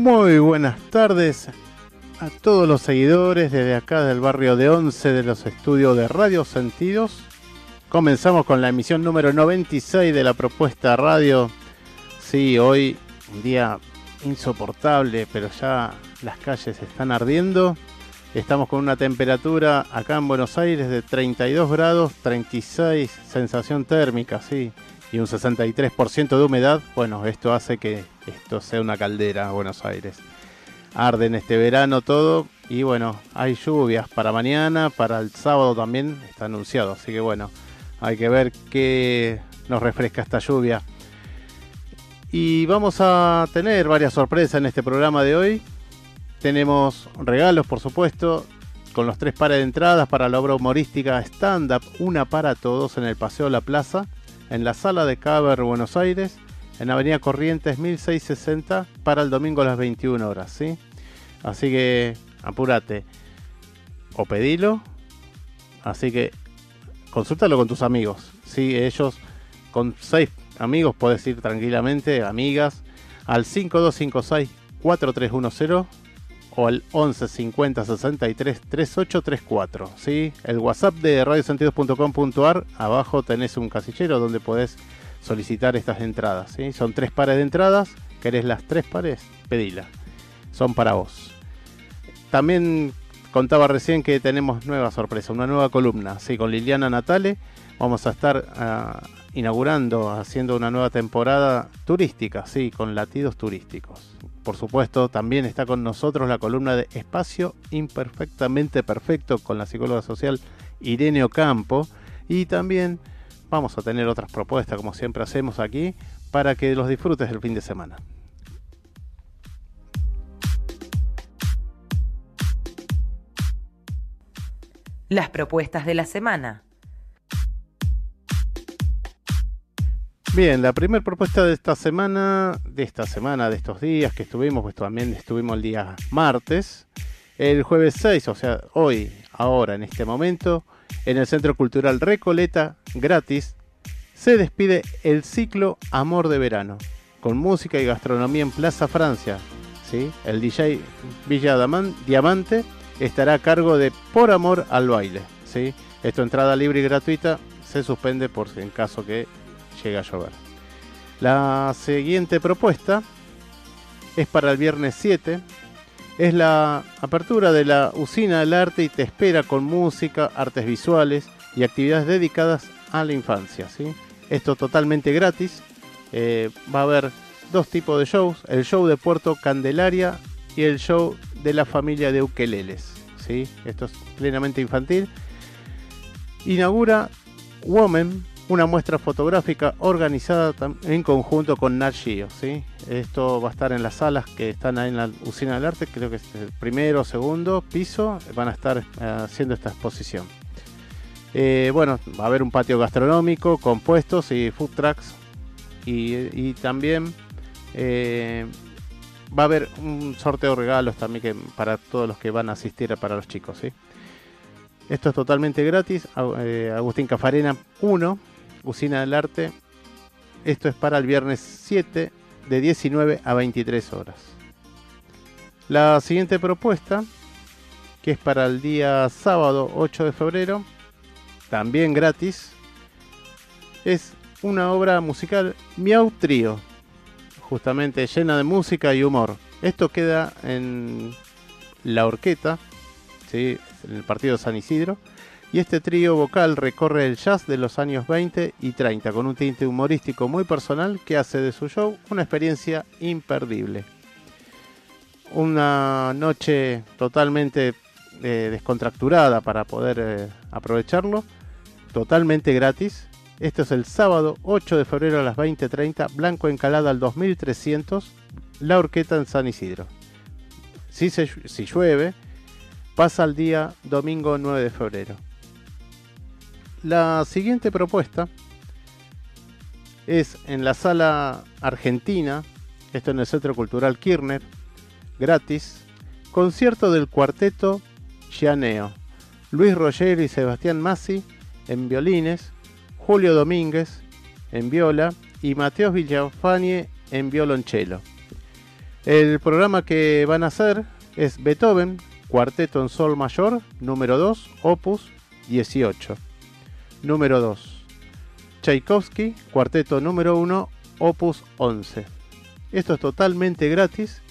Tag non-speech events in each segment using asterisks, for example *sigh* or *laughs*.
Muy buenas tardes a todos los seguidores desde acá del barrio de Once de los estudios de Radio Sentidos. Comenzamos con la emisión número 96 de la propuesta radio. Sí, hoy un día insoportable, pero ya las calles están ardiendo. Estamos con una temperatura acá en Buenos Aires de 32 grados, 36 sensación térmica, sí, y un 63% de humedad. Bueno, esto hace que esto sea una caldera Buenos Aires. Arde en este verano todo y bueno, hay lluvias para mañana, para el sábado también está anunciado, así que bueno, hay que ver qué nos refresca esta lluvia. Y vamos a tener varias sorpresas en este programa de hoy. Tenemos regalos, por supuesto, con los tres pares de entradas para la obra humorística Stand Up, una para todos en el Paseo La Plaza, en la sala de Caber Buenos Aires en Avenida Corrientes 1660 para el domingo a las 21 horas, ¿sí? Así que apúrate o pedilo. Así que consúltalo con tus amigos. Sí, ellos con seis amigos puedes ir tranquilamente, amigas, al 5256 4310 o al 11 50 63 3834. ¿sí? El WhatsApp de radiosentidos.com.ar, abajo tenés un casillero donde podés solicitar estas entradas. ¿sí? Son tres pares de entradas. ¿Querés las tres pares? Pedila. Son para vos. También contaba recién que tenemos nueva sorpresa, una nueva columna. ¿sí? Con Liliana Natale vamos a estar ah, inaugurando, haciendo una nueva temporada turística, sí, con latidos turísticos. Por supuesto, también está con nosotros la columna de Espacio Imperfectamente Perfecto con la psicóloga social Irene Ocampo. Y también vamos a tener otras propuestas, como siempre hacemos aquí, para que los disfrutes el fin de semana. Las propuestas de la semana. Bien, la primera propuesta de esta semana, de esta semana, de estos días que estuvimos, pues también estuvimos el día martes, el jueves 6, o sea, hoy, ahora, en este momento, en el Centro Cultural Recoleta, gratis, se despide el ciclo Amor de Verano, con música y gastronomía en Plaza Francia. ¿sí? El DJ Villa Diamante estará a cargo de Por Amor al Baile. ¿sí? Esto entrada libre y gratuita se suspende por si en caso que llegue a llover. La siguiente propuesta es para el viernes 7. Es la apertura de la usina del arte y te espera con música, artes visuales y actividades dedicadas a la infancia. ¿sí? Esto totalmente gratis. Eh, va a haber dos tipos de shows. El show de Puerto Candelaria y el show de la familia de ukeleles. ¿sí? Esto es plenamente infantil. Inaugura Woman, una muestra fotográfica organizada en conjunto con Nat ¿sí? Esto va a estar en las salas que están ahí en la usina del arte, creo que es el primero o segundo piso, van a estar eh, haciendo esta exposición. Eh, bueno, va a haber un patio gastronómico con puestos y food trucks. Y, también eh, va a haber un sorteo de regalos también para todos los que van a asistir para los chicos. Esto es totalmente gratis. Agustín Cafarena 1, Usina del Arte. Esto es para el viernes 7 de 19 a 23 horas. La siguiente propuesta, que es para el día sábado 8 de febrero, también gratis, es una obra musical Miau Trío, justamente llena de música y humor. Esto queda en La Orqueta, ¿sí? en el partido de San Isidro, y este trío vocal recorre el jazz de los años 20 y 30 con un tinte humorístico muy personal que hace de su show una experiencia imperdible. Una noche totalmente eh, descontracturada para poder eh, aprovecharlo. Totalmente gratis. Esto es el sábado 8 de febrero a las 20.30. Blanco Encalada al 2300. La Horqueta en San Isidro. Si, si llueve, pasa el día domingo 9 de febrero. La siguiente propuesta es en la sala argentina, esto en el Centro Cultural Kirchner, gratis, concierto del cuarteto Gianeo, Luis Rogero y Sebastián Massi en violines, Julio Domínguez en viola y Mateos Villafanie en violonchelo. El programa que van a hacer es Beethoven, Cuarteto en Sol Mayor, número 2, opus 18. Número 2. Tchaikovsky, Cuarteto número 1, opus 11. Esto es totalmente gratis.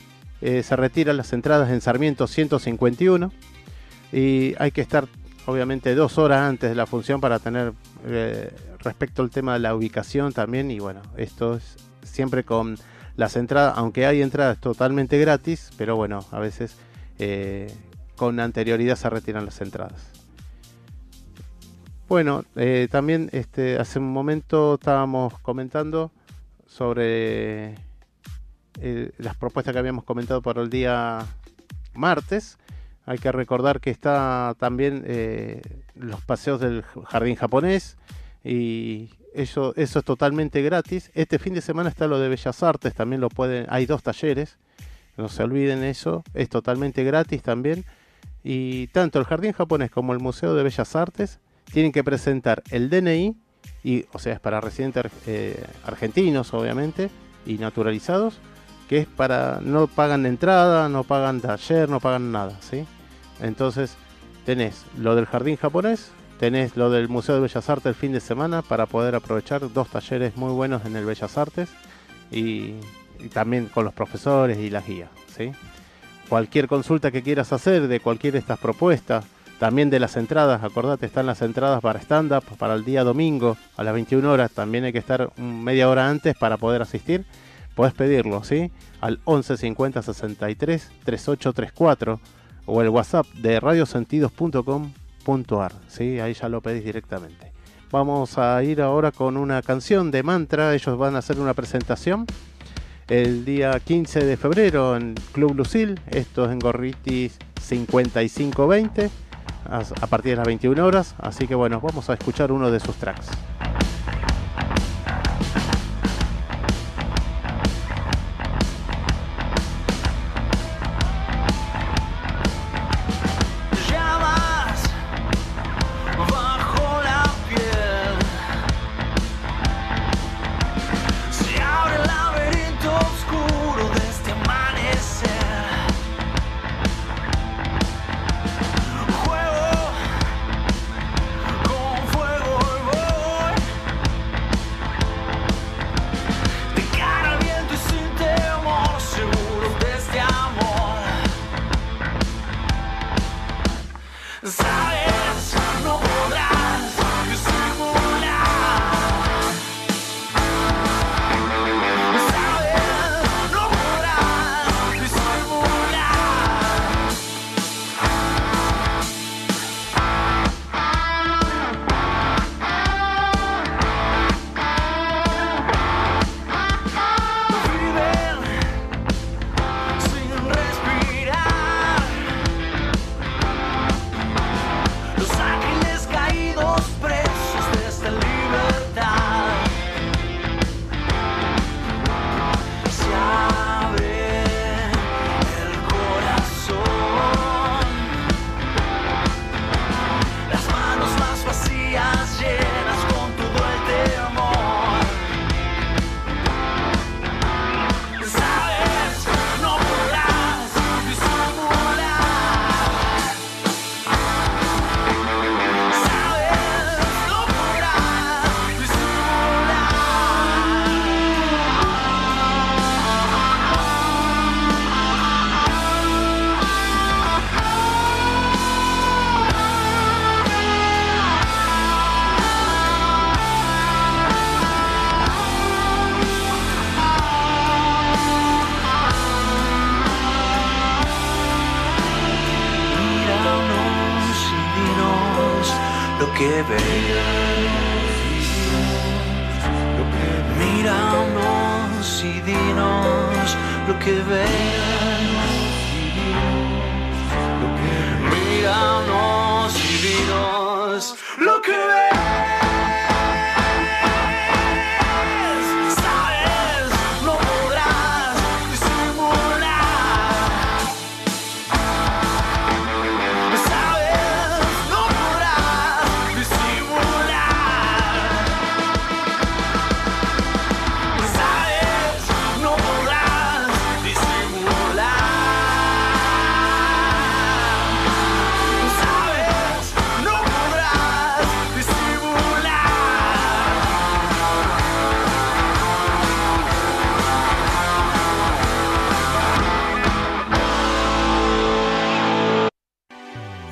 Eh, se retiran las entradas en Sarmiento 151 y hay que estar obviamente dos horas antes de la función para tener eh, respecto al tema de la ubicación también y bueno, esto es siempre con las entradas, aunque hay entradas totalmente gratis, pero bueno, a veces eh, con anterioridad se retiran las entradas. Bueno, eh, también este, hace un momento estábamos comentando sobre las propuestas que habíamos comentado para el día martes. Hay que recordar que está también eh, los paseos del jardín japonés y eso, eso es totalmente gratis. Este fin de semana está lo de Bellas Artes, también lo pueden, hay dos talleres, no se olviden eso, es totalmente gratis también. Y tanto el jardín japonés como el Museo de Bellas Artes tienen que presentar el DNI, y, o sea, es para residentes eh, argentinos obviamente y naturalizados, que es para, no pagan entrada, no pagan taller, no pagan nada, ¿sí? Entonces, tenés lo del jardín japonés, tenés lo del Museo de Bellas Artes el fin de semana para poder aprovechar dos talleres muy buenos en el Bellas Artes y, también con los profesores y las guías. ¿sí? Cualquier consulta que quieras hacer de cualquiera de estas propuestas, también de las entradas, acordate, están las entradas para stand-up para el día domingo a las 21 horas, también hay que estar media hora antes para poder asistir. Podés pedirlo, ¿sí? Al 11 50 63 3834 o el WhatsApp de radiosentidos.com.ar. ¿sí? Ahí ya lo pedís directamente. Vamos a ir ahora con una canción de mantra. Ellos van a hacer una presentación el día 15 de febrero en Club Lucil. Esto es en Gorritis 5520 a partir de las 21 horas. Así que bueno, vamos a escuchar uno de sus tracks.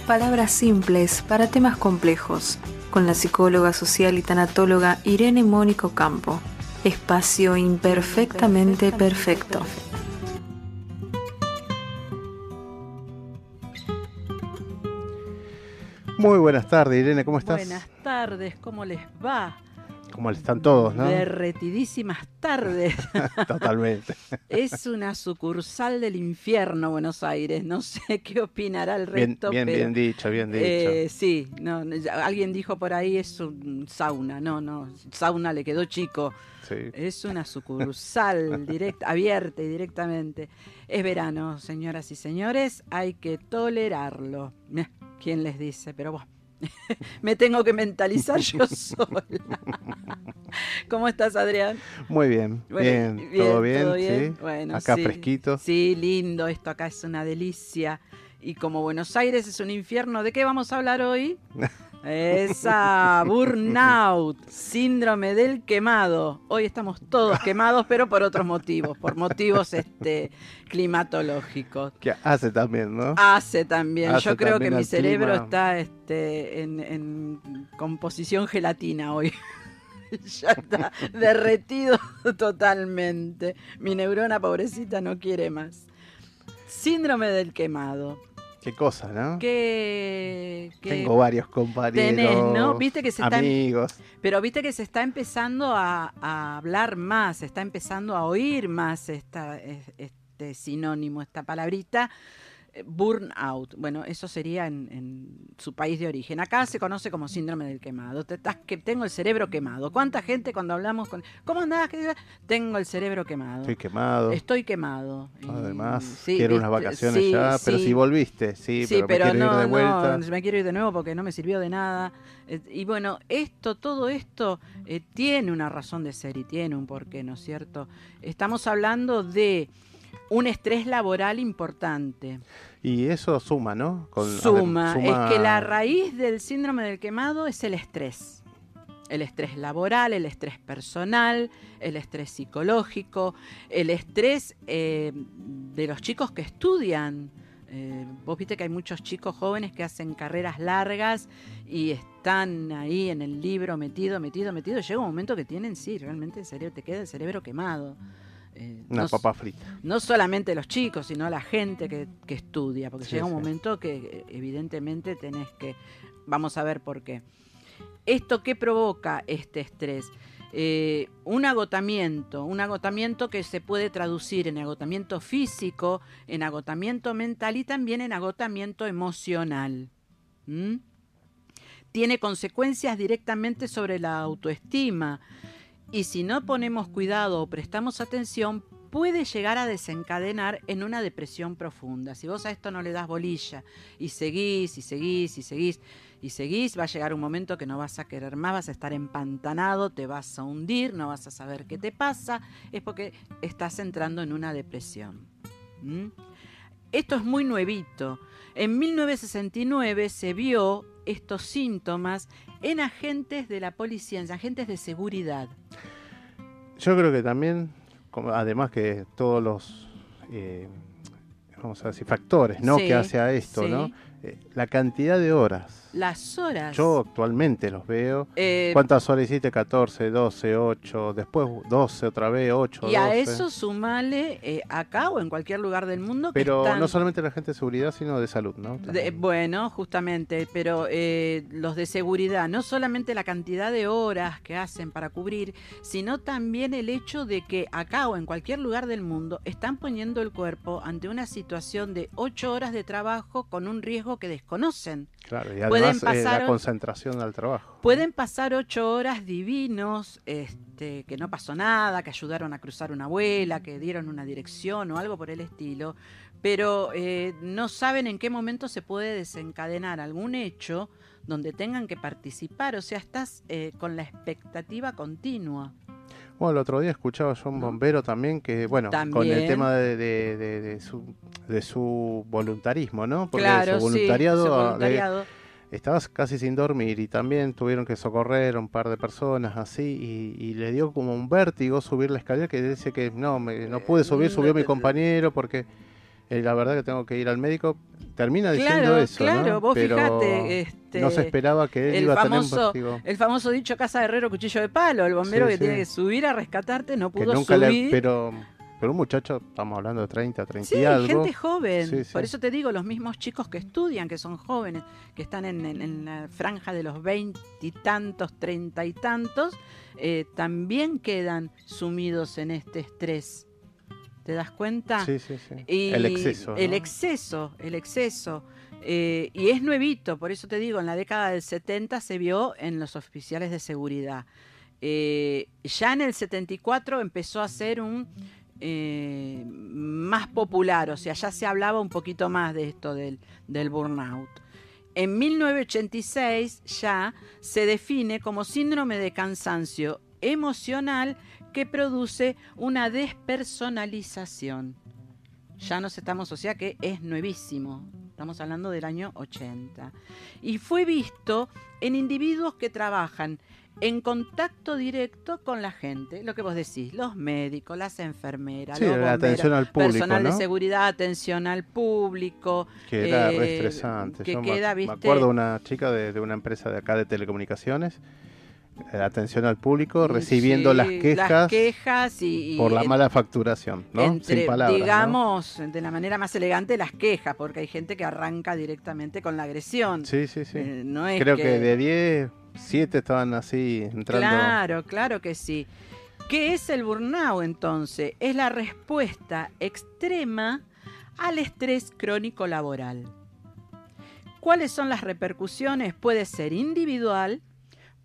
Palabras simples para temas complejos, con la psicóloga social y tanatóloga Irene Mónico Campo. Espacio imperfectamente perfecto. Muy buenas tardes, Irene, ¿cómo estás? Buenas tardes, ¿cómo les va? ¿Cómo están todos, no? Derretidísimas tardes. *laughs* Totalmente. es una sucursal del infierno Buenos Aires. No sé *laughs* qué opinará el resto. bien, pero, bien dicho, bien dicho. eh, sí, no, alguien dijo por ahí es un sauna. No, no, sauna le quedó chico. sí. Es una sucursal *laughs* directa, abierta y directamente. Es verano, señoras y señores, hay que tolerarlo. ¿Quién les dice? Pero bueno, *laughs* me tengo que mentalizar yo *laughs* sola. ¿Cómo estás, Adrián? Muy bien, Bueno, bien, todo bien, sí. Bueno, Acá sí. fresquito. Sí, lindo, esto acá es una delicia. Y como Buenos Aires es un infierno, ¿de qué vamos a hablar hoy? *laughs* Esa burnout, síndrome del quemado. Hoy estamos todos quemados, pero por otros motivos, por motivos este, climatológicos. Que hace también, ¿no? Hace también. Hace Yo creo que mi cerebro clima. está este, en, en composición gelatina hoy. *laughs* ya está derretido totalmente. Mi neurona pobrecita no quiere más. Síndrome del quemado. Qué cosa, ¿no? Que, que- Tengo varios compañeros, tenés, ¿no? Viste que se está- amigos. pero viste que se está empezando a, a hablar más, se está empezando a oír más esta, es- este sinónimo, esta palabrita, burnout. Bueno, eso sería en, en su país de origen. Acá se conoce como síndrome del quemado. Te estás que tengo el cerebro quemado. ¿Cuánta gente cuando hablamos con ¿Cómo andás? ¿Qué- Tengo el cerebro quemado. Estoy quemado. Estoy quemado. Además, sí, quiero unas viste, vacaciones sí, ya, pero sí. si volviste, sí, Sí, pero, me quiero no, ir de vuelta. no, me quiero ir de nuevo porque no me sirvió de nada. Eh, Y bueno, esto, todo esto eh, tiene una razón de ser y tiene un porqué, ¿no es cierto? Estamos hablando de un estrés laboral importante. Y eso suma, ¿no? Con- Suma, suma- es que la raíz del síndrome del quemado es el estrés. El estrés laboral, el estrés personal, el estrés psicológico, el estrés eh, de los chicos que estudian. Eh, vos viste que hay muchos chicos jóvenes que hacen carreras largas y están ahí en el libro metido, metido, metido. Llega un momento que tienen, sí, realmente el cerebro, te queda el cerebro quemado. Eh, Una no- papa frita. no solamente los chicos, sino la gente que, que estudia, porque Sí, llega un sí. momento que eh, evidentemente tenés que, vamos a ver por qué. ¿Esto qué provoca este estrés? Eh, un agotamiento, un agotamiento que se puede traducir en agotamiento físico, en agotamiento mental y también en agotamiento emocional. ¿Mm? Tiene consecuencias directamente sobre la autoestima y si no ponemos cuidado o prestamos atención, puede llegar a desencadenar en una depresión profunda. Si vos a esto no le das bolilla y seguís y seguís y seguís y seguís, va a llegar un momento que no vas a querer más, vas a estar empantanado, te vas a hundir, no vas a saber qué te pasa, es porque estás entrando en una depresión. ¿Mm? Esto es muy nuevito. En 1969 se vio estos síntomas en agentes de la policía, en agentes de seguridad. Yo creo que también, además que todos los, eh, vamos a decir, factores, ¿no? Sí, que hace a esto, sí. ¿no? Eh, la cantidad de horas. Las horas. Yo actualmente los veo. Eh, ¿Cuántas horas hiciste? 14, 12, 8, después 12 otra vez, 8, y a 12. eso sumale eh, acá o en cualquier lugar del mundo que Pero están- no solamente la gente de seguridad, sino de salud, ¿no? De- bueno, justamente, pero eh, los de seguridad, no solamente la cantidad de horas que hacen para cubrir, sino también el hecho de que acá o en cualquier lugar del mundo están poniendo el cuerpo ante una situación de ocho horas de trabajo con un riesgo que desconocen. Claro, y pueden además eh, pasar la concentración al trabajo. Pueden pasar ocho horas divinos, este, que no pasó nada, que ayudaron a cruzar una abuela, que dieron una dirección o algo por el estilo, pero eh, no saben en qué momento se puede desencadenar algún hecho donde tengan que participar, o sea, estás eh, con la expectativa continua. Bueno, el otro día escuchaba yo a un bombero también que, bueno, con el tema de, de- de- de su, de su voluntarismo, ¿no? Porque claro, su sí, voluntariado, su de- voluntariado. estabas casi sin dormir y también tuvieron que socorrer a un par de personas así y, y le dio como un vértigo subir la escalera que dice que no, me- no pude subir, subió mi compañero porque eh, la verdad que tengo que ir al médico. Termina diciendo Claro, eso, ¿no? claro, vos Pero fíjate, este, no se esperaba que él el iba a famoso- tener un. El famoso dicho casa de herrero, cuchillo de palo, el bombero Sí, que sí. tiene que subir a rescatarte, no Que pudo le, subir. pero, pero un muchacho, estamos hablando de 30, 30 Sí, y algo. gente joven. Sí, sí. Por eso te digo, los mismos chicos que estudian, que son jóvenes, que están en, en- en la franja de los veintitantos, treinta y tantos, eh, también quedan sumidos en este estrés. ¿Te das cuenta? Sí, sí, sí. Y el exceso. El exceso, el exceso. Eh, y es nuevito, por eso te digo, en la década del 70 se vio en los oficiales de seguridad. Eh, ya en el 74 empezó a ser un eh, más popular, o sea, ya se hablaba un poquito más de esto del, del burnout. En 1986 ya se define como síndrome de cansancio emocional que produce una despersonalización. Ya nos estamos, o sea que es nuevísimo. Estamos hablando del año 80. Y fue visto en individuos que trabajan en contacto directo con la gente, lo que vos decís, los médicos, las enfermeras, Sí, los la atención al público, personal de seguridad, atención al público, Que era eh, re estresante. que Yo me- queda, me, ¿viste? acuerdo una chica de, de una empresa de acá de telecomunicaciones, atención al público, recibiendo Sí, las quejas las quejas y, y por la en- mala facturación, ¿no? entre, Sin palabras. ¿no? digamos, de la manera más elegante, las quejas, porque hay gente que arranca directamente con la agresión. Sí, sí, sí. Eh, no es Creo que... de 10, 7 estaban así entrando. Claro, claro que sí. ¿Qué es el burnout entonces? Es la respuesta extrema al estrés crónico laboral. ¿Cuáles son las repercusiones? Puede ser individual,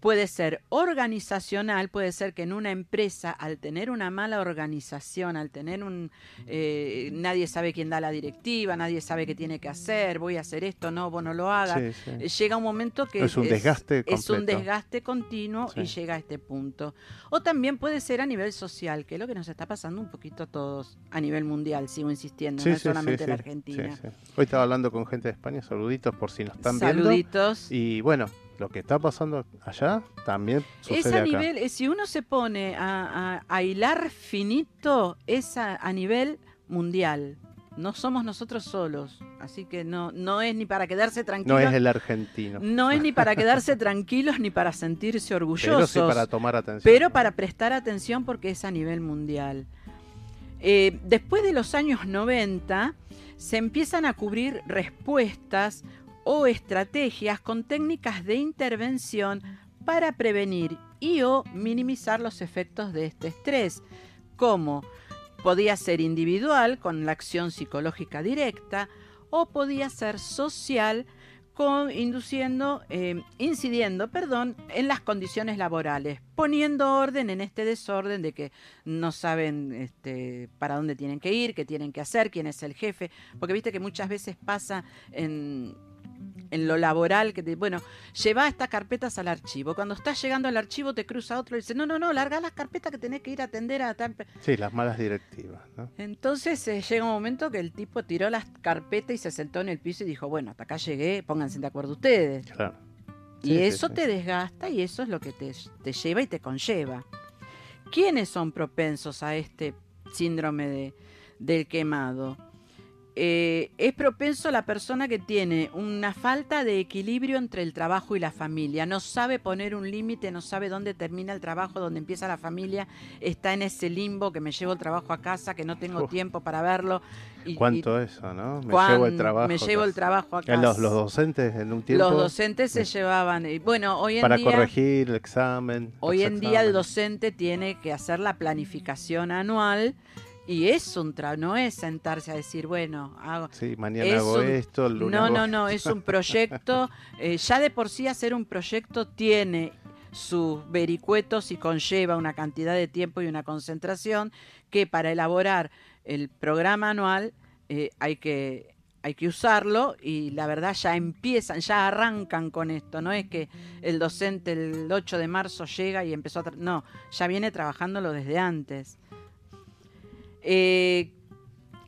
puede ser organizacional, puede ser que en una empresa, al tener una mala organización, al tener un... eh, nadie sabe quién da la directiva, nadie sabe qué tiene que hacer, voy a hacer esto, no, vos no lo hagas. Sí, sí. Eh, Llega un momento que Es un desgaste es un completo. desgaste continuo y llega a este punto. O también puede ser a nivel social, que es lo que nos está pasando un poquito a todos a nivel mundial, sigo insistiendo, no es solamente sí, Argentina. sí, sí. Hoy estaba hablando con gente de España, saluditos por si nos están viendo. Saluditos. Y bueno, lo que está pasando allá también sucede Es a acá. nivel, eh, si uno se pone a, a- a hilar finito, es a, a nivel mundial. No somos nosotros solos, así que no, no es ni para quedarse no tranquilos. es el argentino, no es ni para quedarse tranquilos ni para sentirse pero orgullosos. sí para tomar atención. pero para prestar atención porque es a nivel mundial. Eh, después de los años 90 se empiezan a cubrir respuestas o estrategias con técnicas de intervención para prevenir y o minimizar los efectos de este estrés, como podía ser individual con la acción psicológica directa o podía ser social con, induciendo, eh, incidiendo perdón, en las condiciones laborales, poniendo orden en este desorden de que no saben este, para dónde tienen que ir, qué tienen que hacer, quién es el jefe, porque viste que muchas veces pasa en, en lo laboral que te, bueno, lleva estas carpetas al archivo. Cuando estás llegando al archivo te cruza otro y dice, no, no, no, larga las carpetas que tenés que ir a atender a tal... pe-". Sí, las malas directivas. ¿no? Entonces eh, llega un momento que el tipo tiró las carpetas y se sentó en el piso y dijo, bueno, hasta acá llegué, pónganse de acuerdo ustedes. Claro. Y Sí, sí, eso sí. te desgasta y eso es lo que te, te lleva y te conlleva. ¿Quiénes son propensos a este síndrome de, del quemado? Eh, es propenso la persona que tiene una falta de equilibrio entre el trabajo y la familia. No sabe poner un límite, no sabe dónde termina el trabajo, dónde empieza la familia. Está en ese limbo que me llevo el trabajo a casa, que no tengo Uf. tiempo para verlo. Y, ¿Cuánto y eso, no? Me llevo el trabajo. Me llevo el trabajo a Eh, casa. Los, los docentes en un tiempo Los docentes se llevaban. y Bueno, hoy en para día. corregir el examen. Hoy en día el docente tiene que hacer la planificación anual y es un tra no es sentarse a decir, bueno, hago, Sí, mañana es hago un- esto, el lunes no, no, no, es un proyecto. *laughs* eh, ya de por sí hacer un proyecto tiene sus vericuetos y conlleva una cantidad de tiempo y una concentración que para elaborar el programa anual eh, hay que hay que usarlo y la verdad ya empiezan, ya arrancan con esto, no es que el docente el 8 de marzo llega y empezó a... No, ya viene trabajándolo desde antes. Eh,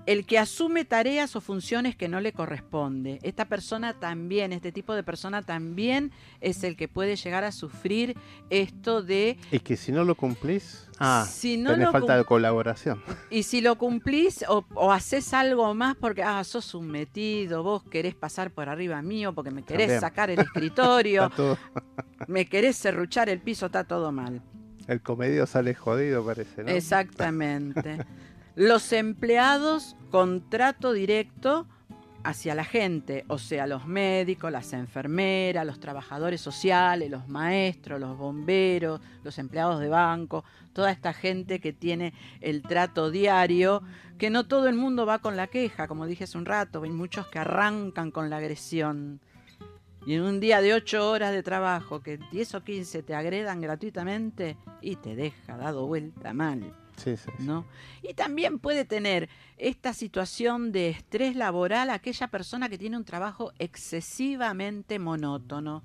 el que asume tareas o funciones que no le corresponde. Esta persona también, este tipo de persona también es el que puede llegar a sufrir esto de Es que si no lo cumplís, ah, si no tenés falta de colaboración. y si lo cumplís o, o haces algo más porque ah, sos un metido, vos querés pasar por arriba mío porque me querés También. sacar el escritorio, *laughs* me querés serruchar el piso, está todo mal. el comedio sale jodido, parece, ¿no? Exactamente. *laughs* Los empleados con trato directo hacia la gente, o sea, los médicos, las enfermeras, los trabajadores sociales, los maestros, los bomberos, los empleados de banco, toda esta gente que tiene el trato diario, que no todo el mundo va con la queja, como dije hace un rato, hay muchos que arrancan con la agresión. Y en un día de ocho horas de trabajo, que 10 o 15 te agredan gratuitamente y te deja dado vuelta mal. Sí, sí, sí. ¿no? Y también puede tener esta situación de estrés laboral aquella persona que tiene un trabajo excesivamente monótono.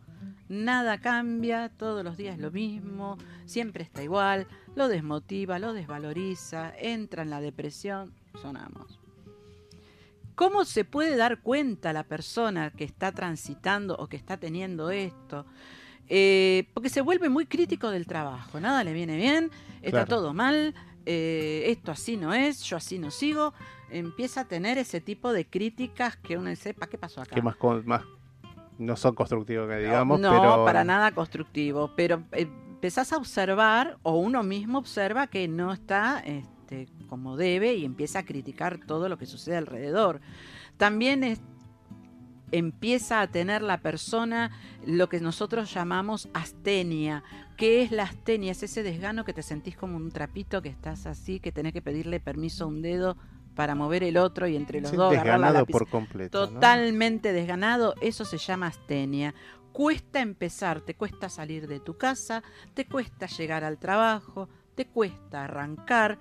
Nada cambia, todos los días lo mismo, siempre está igual, lo desmotiva, lo desvaloriza, entra en la depresión, sonamos. ¿Cómo se puede dar cuenta la persona que está transitando o que está teniendo esto? Eh, porque se vuelve muy crítico del trabajo, nada le viene bien, está Claro. todo mal, eh, esto así no es, yo así no sigo, empieza a tener ese tipo de críticas que uno dice, ¿para qué pasó acá? Que más, con- más no son constructivos que digamos, no, pero para nada constructivo, pero eh, empezás a observar o uno mismo observa que no está este, como debe y empieza a criticar todo lo que sucede alrededor. También es- empieza a tener la persona lo que nosotros llamamos astenia. ¿Qué es la astenia? Es ese desgano que te sentís como un trapito que estás así, que tenés que pedirle permiso a un dedo para mover el otro y entre los sí, dos agarrar la lápiz. por completo. ¿no? Totalmente desganado, eso se llama astenia. Cuesta empezar, te cuesta salir de tu casa, te cuesta llegar al trabajo, te cuesta arrancar.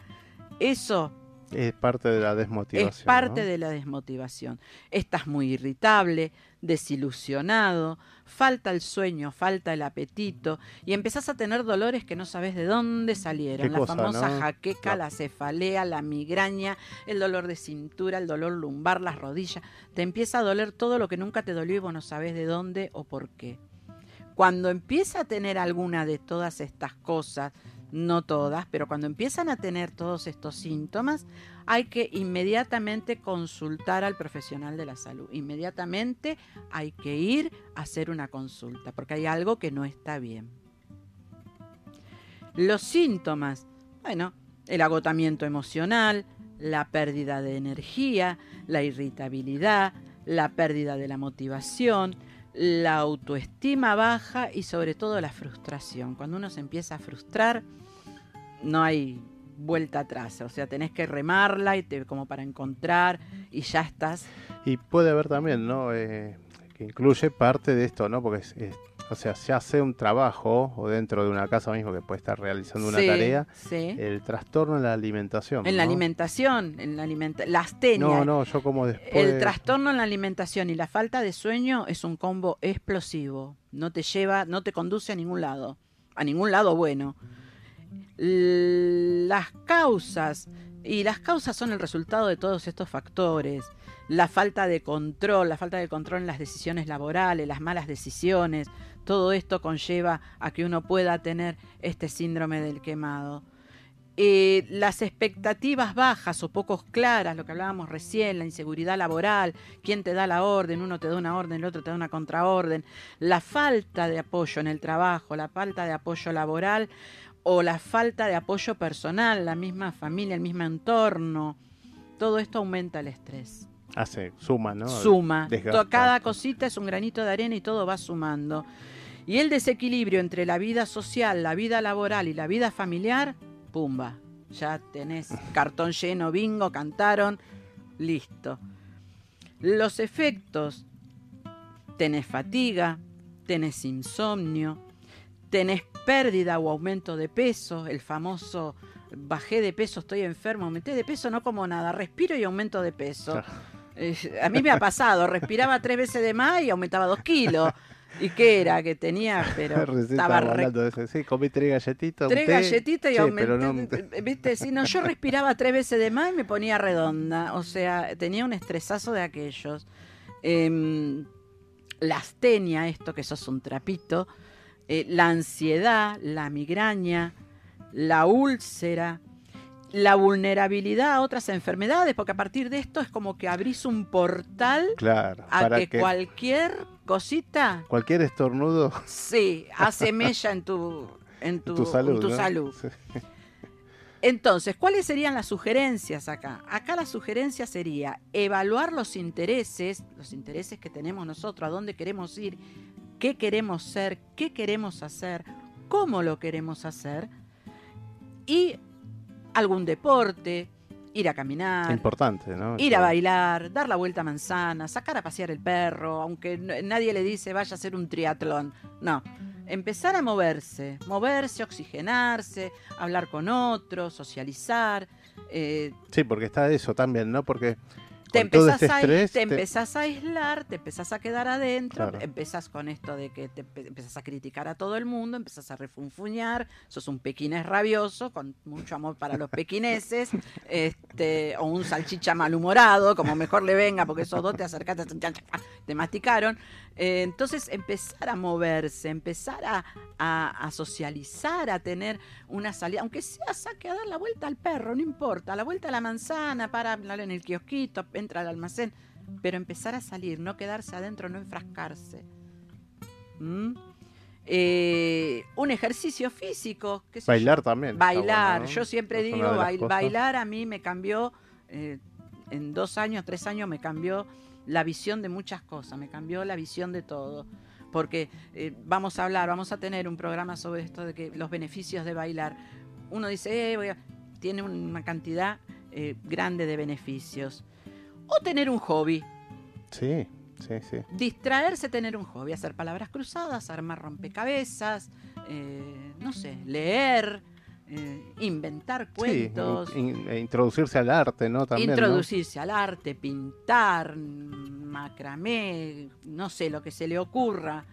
Eso Es parte de la desmotivación. es parte ¿no? de la desmotivación. Estás muy irritable, desilusionado, falta el sueño, falta el apetito y empezás a tener dolores que no sabes de dónde salieron. La cosa, famosa ¿no? jaqueca, Claro. la cefalea, la migraña, el dolor de cintura, el dolor lumbar, las rodillas. Te empieza a doler todo lo que nunca te dolió y vos no sabes de dónde o por qué. Cuando empieza a tener alguna de todas estas cosas, no todas, pero cuando empiezan a tener todos estos síntomas, hay que inmediatamente consultar al profesional de la salud. Inmediatamente hay que ir a hacer una consulta, porque hay algo que no está bien. Los síntomas, bueno, el agotamiento emocional, la pérdida de energía, la irritabilidad, la pérdida de la motivación, la autoestima baja y sobre todo la frustración. Cuando uno se empieza a frustrar, no hay vuelta atrás, o sea, tenés que remarla y te, como para encontrar y ya estás. Y puede haber también, ¿no? Eh, que incluye parte de esto, ¿no? Porque, es- o sea, se hace un trabajo o dentro de una casa mismo que puede estar realizando una Sí, tarea, sí. el trastorno en la alimentación. En la alimentación, en la alimenta la astenia. No, no, yo como después. El trastorno en la alimentación y la falta de sueño es un combo explosivo. No te lleva, no te conduce a ningún lado, a ningún lado bueno. Las causas, y las causas son el resultado de todos estos factores. La falta de control, la falta de control en las decisiones laborales, las malas decisiones, todo esto conlleva a que uno pueda tener este síndrome del quemado. eh, las expectativas bajas o poco claras, lo que hablábamos recién, la inseguridad laboral, quién te da la orden, uno te da una orden, el otro te da una contraorden, la falta de apoyo en el trabajo, la falta de apoyo laboral o la falta de apoyo personal, la misma familia, el mismo entorno, todo esto aumenta el estrés. Hace, suma, ¿no? Suma. Desgasta. Cada cosita es un granito de arena y todo va sumando. Y el desequilibrio entre la vida social, la vida laboral y la vida familiar, pumba. Ya tenés cartón lleno, bingo, cantaron, listo. Los efectos, tenés fatiga, tenés insomnio, tenés pérdida o aumento de peso, el famoso bajé de peso, estoy enfermo, aumenté de peso, no como nada, respiro y aumento de peso. Eh, a mí me ha pasado, respiraba tres veces de más y aumentaba dos kilos. *laughs* *laughs* ¿Y qué era? Que tenía, pero *laughs* estaba hablando de eso. Sí, comí tres galletitas. tres galletitas y Che, aumenté. no- ¿Viste? Si no, yo respiraba tres veces de más y me ponía redonda. O sea, tenía un estresazo de aquellos. Em, la astenia, esto que sos un trapito. eh, la ansiedad, la migraña, la úlcera, la vulnerabilidad a otras enfermedades, porque a partir de esto es como que abrís un portal Claro, a para que, que, cualquier cosita, cualquier estornudo sí, hace mella en tu, *laughs* en tu, tu salud. en tu ¿no? salud. Sí. Entonces, ¿cuáles serían las sugerencias acá? Acá la sugerencia sería evaluar los intereses, los intereses que tenemos nosotros, a dónde queremos ir, qué queremos ser, qué queremos hacer, cómo lo queremos hacer y algún deporte, ir a caminar, Importante, ¿no? Ir a bailar, dar la vuelta a manzana, sacar a pasear el perro, aunque nadie le dice vaya a hacer un triatlón. No, empezar a moverse, moverse, oxigenarse, hablar con otros, socializar. eh, Sí, porque está eso también, ¿no? Porque te, con todo empezás este a, te te- empezás a aislar, te empezás a quedar adentro, Claro. empezás con esto de que te empe- empezás a criticar a todo el mundo, empezás a refunfuñar, sos un pequinés rabioso, con mucho amor para los pequineses, *laughs* este, o un salchicha malhumorado, como mejor le venga, porque esos dos te acercaste, te masticaron. Eh, entonces empezar a moverse, empezar a, a- a socializar, a tener una salida, aunque sea saque a dar la vuelta al perro, no importa, la vuelta a la manzana, para hablar en el kiosquito, entra al almacén, pero empezar a salir, no quedarse adentro, no enfrascarse. ¿Mm? Eh, un ejercicio físico, qué. Bailar también. Bailar, bueno, ¿no? yo siempre digo, bail- bailar a mí me cambió, eh, en dos años, tres años me cambió la visión de muchas cosas, me cambió la visión de todo. Porque eh, vamos a hablar, vamos a tener un programa sobre esto de que los beneficios de bailar. Uno dice, eh, voy a- tiene una cantidad eh, grande de beneficios. O tener un hobby, Sí, sí, sí. distraerse, tener un hobby, hacer palabras cruzadas, armar rompecabezas, eh, no sé, leer, eh, inventar cuentos, Sí, in- e introducirse al arte, ¿no? También, ¿no? introducirse al arte, pintar, macramé, no sé, lo que se le ocurra.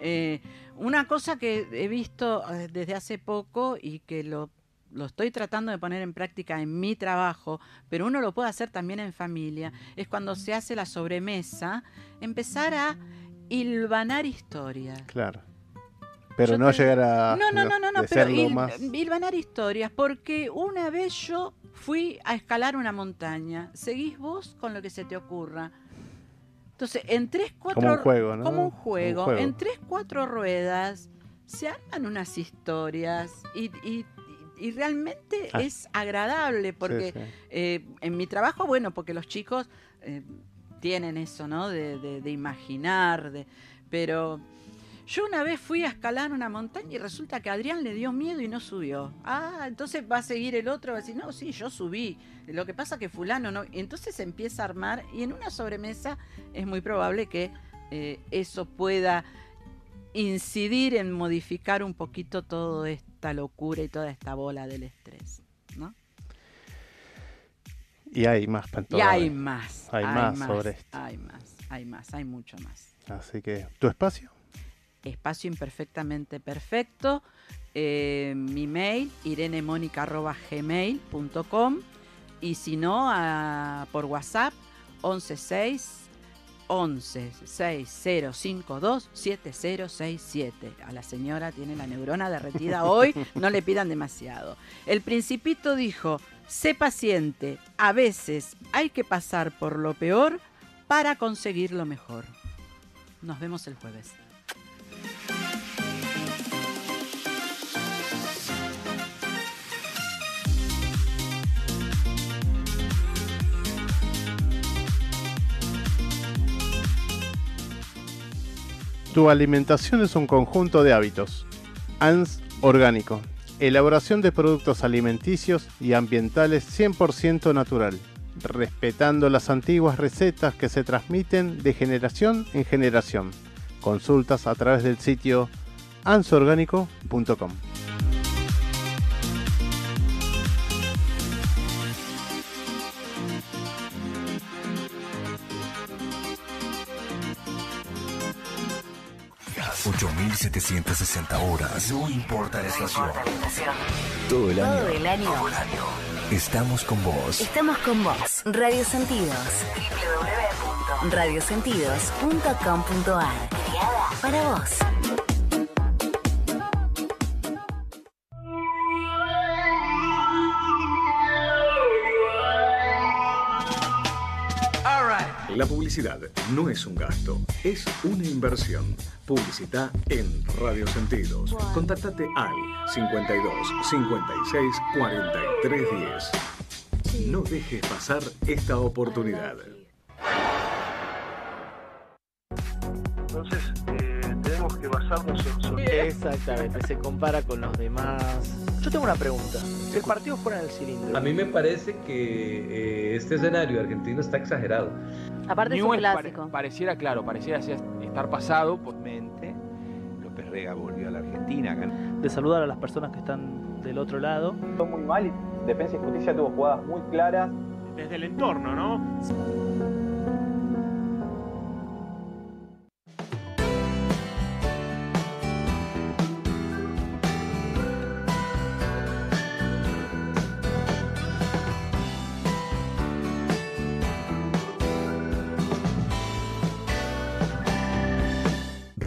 Eh, una cosa que he visto eh, desde hace poco y que lo, lo estoy tratando de poner en práctica en mi trabajo, pero uno lo puede hacer también en familia, es cuando se hace la sobremesa, empezar a hilvanar historias. Claro. Pero no te- llegar a No, no, no, no, no, pero hil- más... hilvanar historias, porque una vez yo fui a escalar una montaña, seguís vos con lo que se te ocurra. Entonces, en tres, cuatro... Como un juego, ¿no? Como un juego. Un juego. En tres, cuatro ruedas se arman unas historias y, y- y realmente Ah. es agradable porque Sí, sí. eh, en mi trabajo, bueno, porque los chicos eh, tienen eso, ¿no? De, de- de imaginar, de, pero yo una vez fui a escalar una montaña y resulta que Adrián le dio miedo y no subió. Ah, entonces va a seguir el otro, va a decir, no, sí, yo subí. Lo que pasa que fulano no. Y entonces se empieza a armar y en una sobremesa es muy probable que eh, eso pueda incidir en modificar un poquito toda esta locura y toda esta bola del estrés, ¿no? Y hay más para Y hay más. Hay más sobre esto. Hay más, hay más, hay mucho más. Así que, ¿tu espacio? Espacio imperfectamente perfecto. eh, mi mail, irenemónica.gmail.com y si no, a- por WhatsApp, 116 11 6052 7067. A la señora tiene la neurona derretida hoy, *laughs* no le pidan demasiado. El principito dijo, sé paciente, a veces hay que pasar por lo peor para conseguir lo mejor. Nos vemos el jueves. Tu alimentación es un conjunto de hábitos. ANS Orgánico. Elaboración de productos alimenticios y ambientales 100% natural, respetando las antiguas recetas que se transmiten de generación en generación. Consultas a través del sitio ansorgánico.com. 8760 horas. No importa la estación. Todo el Todo año. el año. Estamos con vos. Estamos con vos. Radio Sentidos. www.radiosentidos.com.ar. Creada para vos. La publicidad no es un gasto, es una inversión. Publicita en Radio Sentidos. Contáctate al 52 56 43 10. No dejes pasar esta oportunidad. Entonces, que basarnos en sobre... Exactamente, se compara con los demás. Yo tengo una pregunta. Si el partido fuera en el cilindro. A mí me parece que eh, este escenario argentino está exagerado. Aparte es un Newell's pare- clásico. pareciera, claro, pareciera estar pasado. Por... Mente. López Rega volvió a la Argentina. De saludar a las personas que están del otro lado. muy mal y Defensa y Justicia tuvo jugadas muy claras. Desde el entorno, ¿no?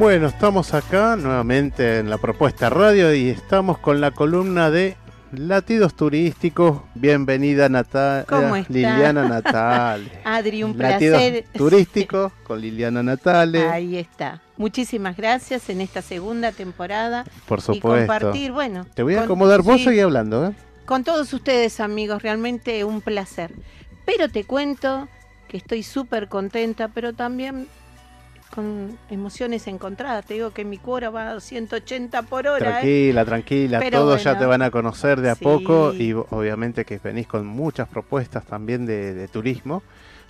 Bueno, estamos acá nuevamente en la propuesta radio y estamos con la columna de latidos turísticos. Bienvenida ¿Cómo está? Liliana *laughs* Natale. Adri, un Latidos placer. turísticos con Liliana Natale. Ahí está. Muchísimas gracias en esta segunda temporada. Por Y supuesto. compartir, bueno. Te voy a acomodar, vos sí, seguí hablando, ¿eh? Con todos ustedes, amigos, realmente un placer. Pero te cuento que estoy súper contenta, pero también con emociones encontradas. Te digo que mi cuora va a 180 por hora. ¿eh? Tranquila, tranquila, Pero todos ya te van a conocer de a Sí. poco y obviamente que venís con muchas propuestas también de, de turismo,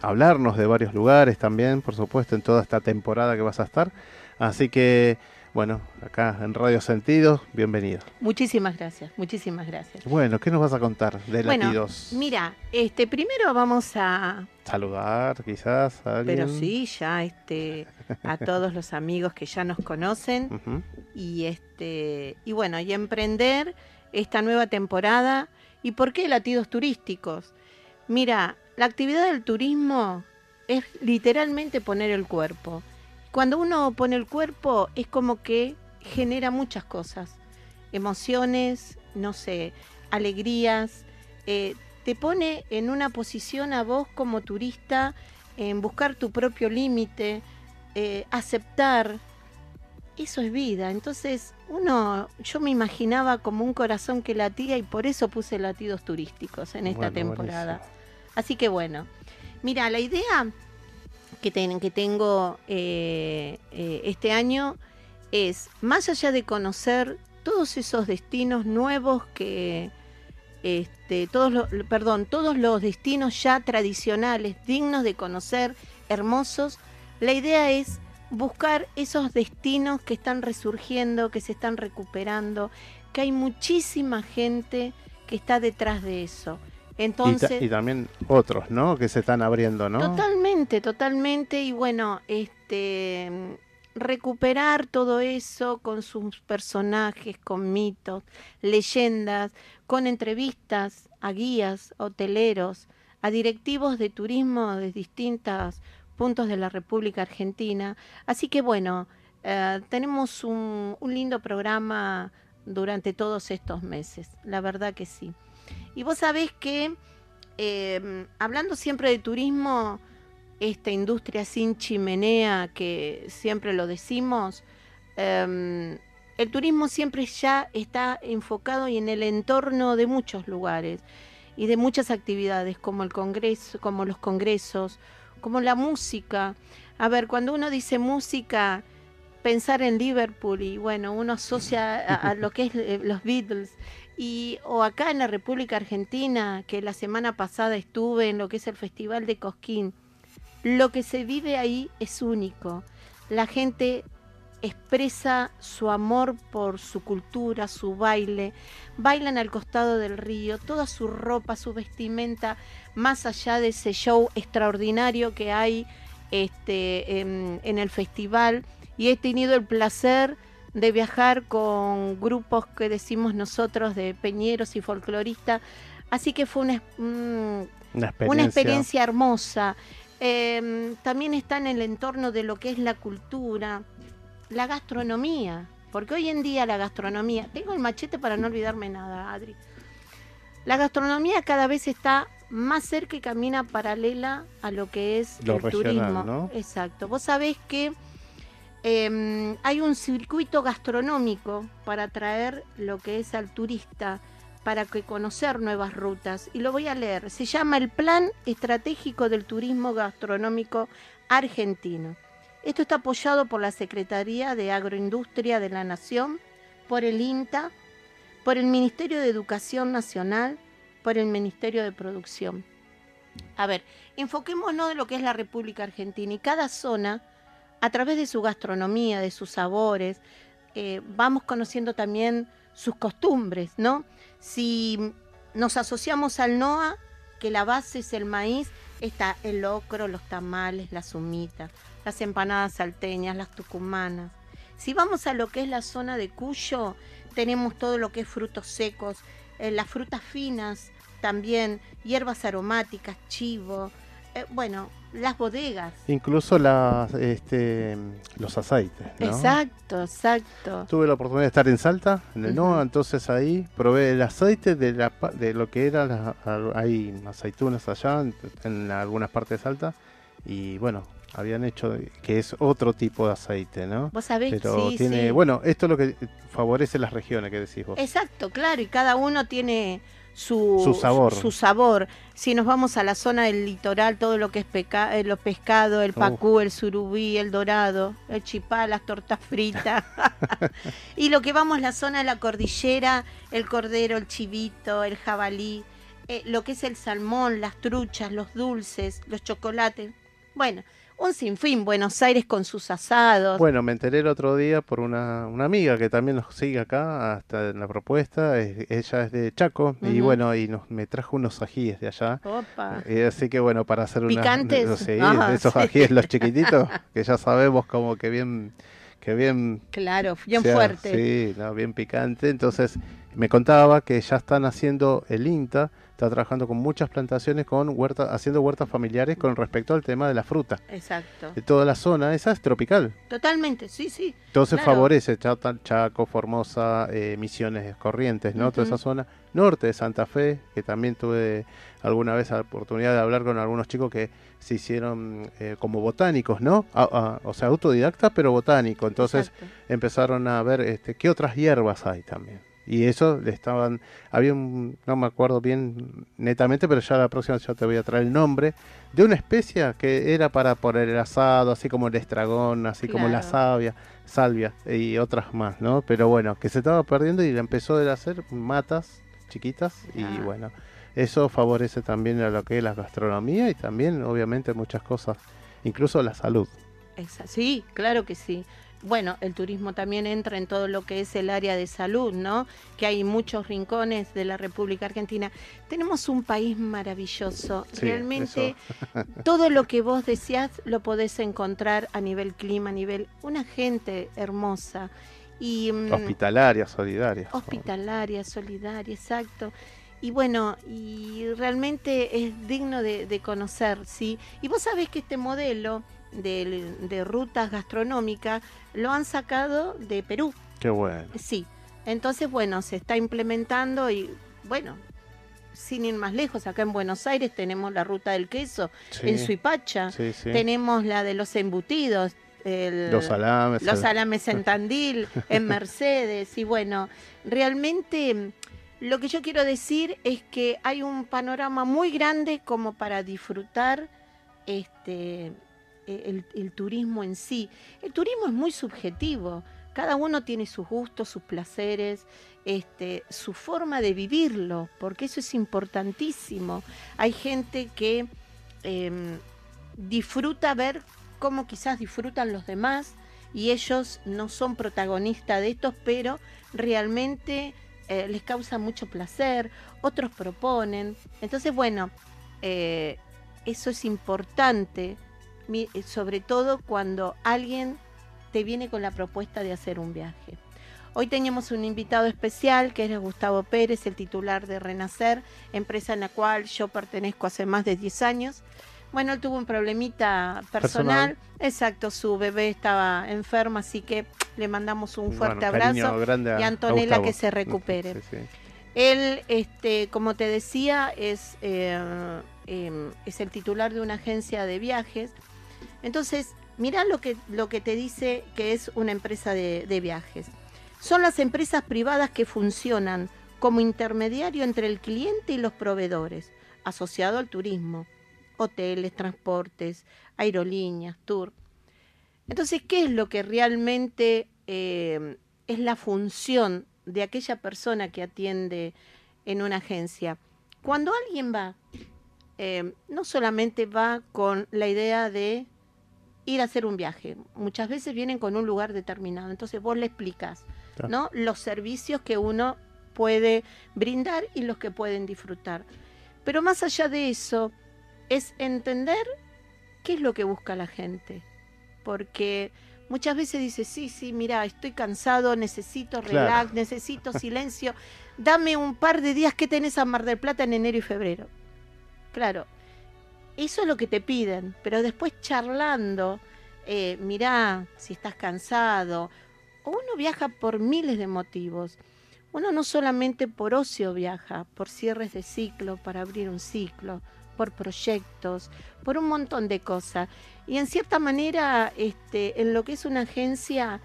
hablarnos de varios lugares también, por supuesto, en toda esta temporada que vas a estar. Así que, bueno, acá en Radio Sentidos, bienvenido. Muchísimas gracias, muchísimas gracias. Bueno, ¿qué nos vas a contar de Bueno, latidos? mira, este, primero vamos a, Saludar quizás a alguien. pero sí, ya este, a todos los amigos que ya nos conocen y este, y bueno, y emprender esta nueva temporada. ¿Y por qué latidos turísticos? Mira, la actividad del turismo es literalmente poner el cuerpo. Cuando uno pone el cuerpo es como que genera muchas cosas, emociones, no sé, alegrías, eh, te pone en una posición a vos como turista en buscar tu propio límite, eh, aceptar, eso es vida. Entonces, uno, yo me imaginaba como un corazón que latía y por eso puse latidos turísticos en esta Bueno, temporada. buenísimo. Así que bueno, mira, la idea que, ten- que tengo eh, eh, este año es, más allá de conocer todos esos destinos nuevos que, este, todos los, perdón, todos los destinos ya tradicionales, dignos de conocer, hermosos, la idea es buscar esos destinos que están resurgiendo, que se están recuperando, que hay muchísima gente que está detrás de eso. Entonces, y, también otros, ¿no? Que se están abriendo, ¿no? Totalmente, totalmente. Y bueno, este recuperar todo eso con sus personajes, con mitos, leyendas, con entrevistas a guías, hoteleros, a directivos de turismo de distintos puntos de la República Argentina. Así que bueno, eh, tenemos un, lindo programa durante todos estos meses, la verdad que sí. Y vos sabés que, em, hablando siempre de turismo, esta industria sin chimenea, que siempre lo decimos, em, el turismo siempre ya está enfocado y en el entorno de muchos lugares y de muchas actividades, como el congreso, como los congresos, como la música. A ver, cuando uno dice música, pensar en Liverpool y bueno, uno asocia a, lo que es eh, los Beatles y o acá en la República Argentina, que la semana pasada estuve en lo que es el Festival de Cosquín. Lo que se vive ahí es único. La gente expresa su amor por su cultura, su baile, bailan al costado del río, toda su ropa, su vestimenta, más allá de ese show extraordinario que hay este, en, en el festival. Y he tenido el placer de viajar con grupos que decimos nosotros de peñeros y folcloristas. Así que fue una, una, experiencia. hermosa. Em, también está en el entorno de lo que es la cultura, la gastronomía, porque hoy en día la gastronomía, tengo el machete para no olvidarme nada, Adri. La gastronomía cada vez está más cerca y camina paralela a lo que es el turismo. Exacto. Vos sabés que Em, hay un circuito gastronómico para atraer lo que es al turista, para que conocer nuevas rutas. Y lo voy a leer. Se llama el Plan Estratégico del Turismo Gastronómico Argentino. Esto está apoyado por la Secretaría de Agroindustria de la Nación, por el INTA, por el Ministerio de Educación Nacional, por el Ministerio de Producción. A ver, enfoquémonos de lo que es la República Argentina y cada zona a través de su gastronomía, de sus sabores, eh, vamos conociendo también sus costumbres, ¿no? Si nos asociamos al NOA, que la base es el maíz, está el locro, los tamales, la sumita, las empanadas salteñas, las tucumanas. Si vamos a lo que es la zona de Cuyo, tenemos todo lo que es frutos secos, eh, las frutas finas también, hierbas aromáticas, chivo, eh, bueno, las bodegas. Incluso las, este, los aceites. Exacto, exacto. Tuve la oportunidad de estar en Salta, en el NOA, entonces ahí probé el aceite de, la, de lo que era, hay aceitunas allá en, algunas partes de Salta y bueno, habían hecho que es otro tipo de aceite, ¿no? Vos sabés, Pero tiene, bueno, esto es lo que favorece las regiones que decís vos. Exacto, claro, y cada uno tiene su, sabor. Su, sabor. Si nos vamos a la zona del litoral, todo lo que es peca, eh, los pescados, el pacú, el surubí, el dorado, el chipá, las tortas fritas. *laughs* y lo que vamos a la zona de la cordillera, el cordero, el chivito, el jabalí, eh, lo que es el salmón, las truchas, los dulces, los chocolates. Bueno, un sinfín, Buenos Aires con sus asados. Bueno, me enteré el otro día por una, una amiga que también nos sigue acá, hasta en la propuesta, ella es de Chaco, y bueno, y nos, me trajo unos ajíes de allá. Opa. Y así que bueno, para hacer ¿Picantes? una... Sí, esos ajíes los *laughs* chiquititos, que ya sabemos como que bien... Que bien... Claro, bien fuerte. Sí, no, bien picante. Entonces me contaba que ya están haciendo el INTA, está trabajando con muchas plantaciones, con huertas, haciendo huertas familiares con respecto al tema de la fruta. Exacto. De toda la zona, esa es tropical. Totalmente, sí, sí. Entonces favorece Chaco, Formosa, eh, Misiones, Corrientes, ¿no? Toda esa zona. Norte de Santa Fe, que también tuve alguna vez la oportunidad de hablar con algunos chicos que se hicieron eh, como botánicos, ¿no? o sea, autodidactas, pero botánicos. Entonces empezaron a ver este, qué otras hierbas hay también Y eso le estaban, había un, no me acuerdo bien netamente, pero ya la próxima ya te voy a traer el nombre, de una especie que era para poner el asado, así como el estragón, así como la Claro. salvia, y otras más, ¿no? Pero bueno, que se estaba perdiendo y le empezó a hacer matas chiquitas y Ah. bueno, eso favorece también a lo que es la gastronomía y también obviamente muchas cosas, incluso la salud. Sí, claro que sí. Bueno, el turismo también entra en todo lo que es el área de salud, ¿no? Que hay muchos rincones de la República Argentina. Tenemos un país maravilloso. Sí, Realmente *laughs* todo lo que vos decías lo podés encontrar a nivel clima, a nivel una gente hermosa y mm, Hospitalaria, solidaria. hospitalaria, solidaria, exacto. Y bueno, y realmente es digno de, de conocer, ¿sí? Y vos sabés que este modelo de, de rutas gastronómicas lo han sacado de Perú, Qué bueno. sí. Entonces, bueno, se está implementando y, bueno, sin ir más lejos, acá en Buenos Aires tenemos la ruta del queso, Sí. en Suipacha, Sí, sí. tenemos la de los embutidos, el- Los salames, los en Tandil, *laughs* en Mercedes, y bueno, realmente lo que yo quiero decir es que hay un panorama muy grande como para disfrutar este el, el turismo en sí. El turismo es muy subjetivo, cada uno tiene sus gustos, sus placeres, este, su forma de vivirlo, porque eso es importantísimo. Hay gente que em, disfruta ver cómo quizás disfrutan los demás y ellos no son protagonistas de estos, pero realmente eh, les causa mucho placer, otros proponen. Entonces, bueno, eh, eso es importante, eh, sobre todo cuando alguien te viene con la propuesta de hacer un viaje. Hoy teníamos un invitado especial que es Gustavo Pérez, el titular de Renacer, empresa en la cual yo pertenezco hace más de 10 años. Bueno, él tuvo un problemita personal. Personal. Exacto, su bebé estaba enferma, así que le mandamos un fuerte Bueno, abrazo a- y a Antonella que se recupere. Sí, sí. Él, este, como te decía, es, eh, eh, es el titular de una agencia de viajes. Entonces, mirá lo que, lo que te dice que es una empresa de, viajes. Son las empresas privadas que funcionan como intermediario entre el cliente y los proveedores, asociado al turismo, hoteles, transportes, aerolíneas, tour. Entonces, ¿qué es lo que realmente eh, es la función de aquella persona que atiende en una agencia? Cuando alguien va, eh, no solamente va con la idea de ir a hacer un viaje, muchas veces vienen con un lugar determinado, entonces vos le explicas Claro. ¿no? los servicios que uno puede brindar y los que pueden disfrutar. Pero más allá de eso, es entender qué es lo que busca la gente. Porque muchas veces dice, sí, sí, mira, estoy cansado, necesito Claro. relax, necesito silencio, dame un par de días que tenés a Mar del Plata en enero y febrero. Claro, eso es lo que te piden, pero después charlando, eh, mirá, si estás cansado, uno viaja por miles de motivos. Uno no solamente por ocio viaja, por cierres de ciclo, para abrir un ciclo, por proyectos, por un montón de cosas. Y en cierta manera, este, en lo que es una agencia,